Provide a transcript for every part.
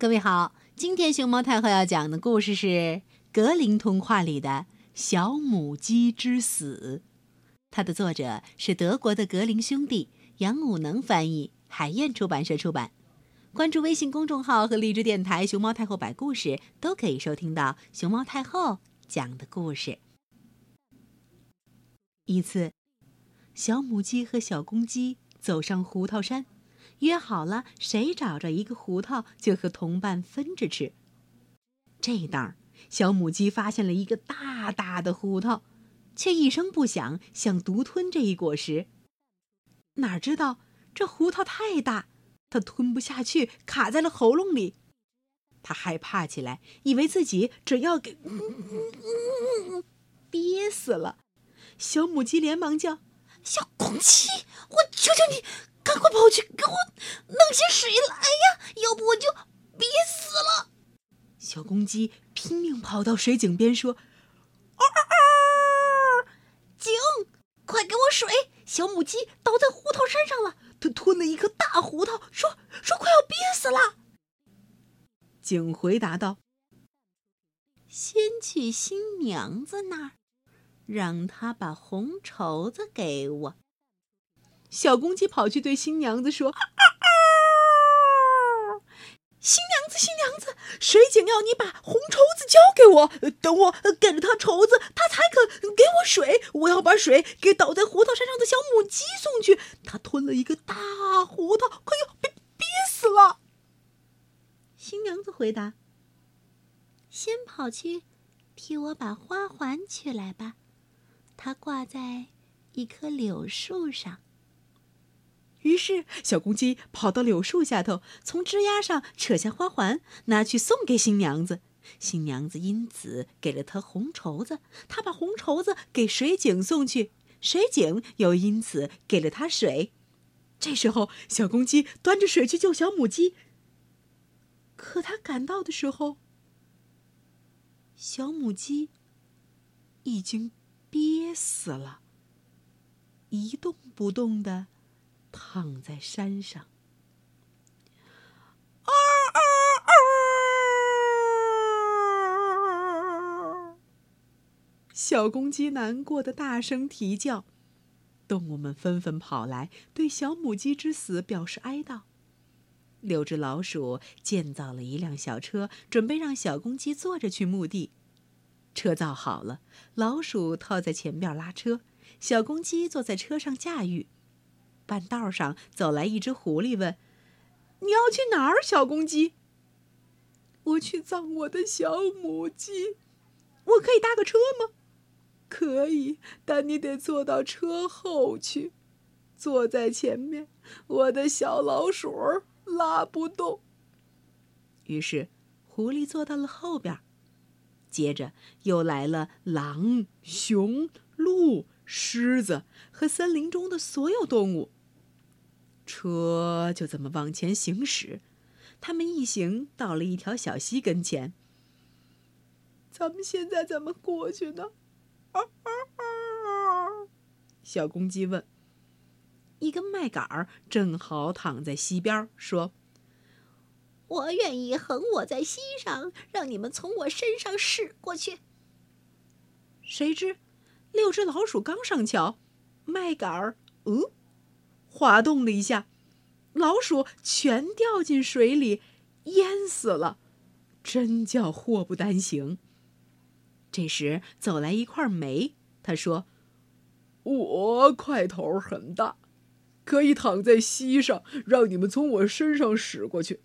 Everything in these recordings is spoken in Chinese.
各位好，今天熊猫太后要讲的故事是格林童话里的《小母鸡之死》，它的作者是德国的格林兄弟，杨武能翻译，海燕出版社出版。关注微信公众号和荔枝电台“熊猫太后摆故事”，都可以收听到熊猫太后讲的故事。一次，小母鸡和小公鸡走上胡桃山。约好了，谁找着一个胡桃，就和同伴分着吃。这当儿，小母鸡发现了一个大大的胡桃，却一声不响，想独吞这一果实。哪知道这胡桃太大，它吞不下去，卡在了喉咙里。它害怕起来，以为自己只要给憋死了。小母鸡连忙叫：“小公鸡，我求求你！”赶快跑去给我弄些水来呀！要不我就憋死了。小公鸡拼命跑到水井边说：“嗷嗷嗷！井，快给我水！小母鸡倒在胡桃山上了，它吞了一颗大胡桃，说说快要憋死了。”井回答道：“先去新娘子那儿，让她把红绸子给我。”小公鸡跑去对新娘子说：“新娘子，新娘子，水井要你把红绸子交给我，等我给了他绸子，他才肯给我水。我要把水给倒在胡桃山上的小母鸡送去。它吞了一个大胡桃，快要被憋死了。”新娘子回答：“先跑去替我把花环取来吧，它挂在一棵柳树上。”于是，小公鸡跑到柳树下头，从枝丫上扯下花环，拿去送给新娘子。新娘子因此给了他红绸子，他把红绸子给水井送去，水井又因此给了他水。这时候，小公鸡端着水去救小母鸡。可他赶到的时候，小母鸡已经憋死了，一动不动的。躺在山上，啊啊啊！小公鸡难过的大声啼叫，动物们纷纷跑来，对小母鸡之死表示哀悼。六只老鼠建造了一辆小车，准备让小公鸡坐着去墓地。车造好了，老鼠套在前边拉车，小公鸡坐在车上驾驭。半道上走来一只狐狸，问：“你要去哪儿，小公鸡？”“我去葬我的小母鸡。”“我可以搭个车吗？”“可以，但你得坐到车后去。坐在前面，我的小老鼠拉不动。”于是，狐狸坐到了后边。接着又来了狼、熊、鹿、狮子和森林中的所有动物。车就这么往前行驶，他们一行到了一条小溪跟前。咱们现在怎么过去呢？小公鸡问。一根麦秆儿正好躺在溪边，说：“我愿意横我在溪上，让你们从我身上驶过去。”谁知，六只老鼠刚上桥，麦秆儿，嗯。滑动了一下，老鼠全掉进水里，淹死了，真叫祸不单行。这时走来一块煤，他说：“我块头很大，可以躺在溪上，让你们从我身上驶过去。”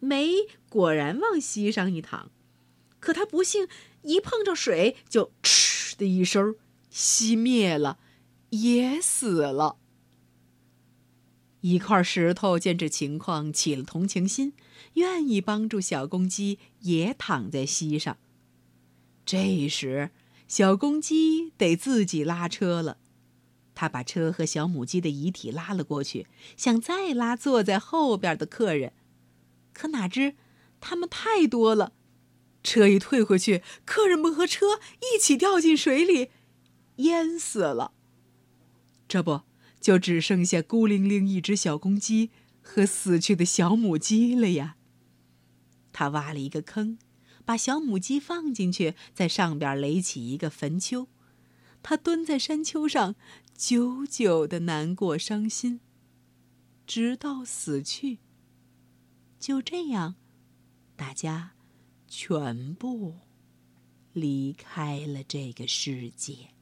煤果然往溪上一躺，可他不幸一碰着水，就“嗤”的一声熄灭了，也死了。一块石头见这情况起了同情心，愿意帮助小公鸡，也躺在溪上。这时，小公鸡得自己拉车了。他把车和小母鸡的遗体拉了过去，想再拉坐在后边的客人，可哪知他们太多了，车一退回去，客人们和车一起掉进水里，淹死了。这不。就只剩下孤零零一只小公鸡和死去的小母鸡了呀。他挖了一个坑，把小母鸡放进去，在上边垒起一个坟丘。他蹲在山丘上，久久的难过伤心，直到死去。就这样，大家全部离开了这个世界。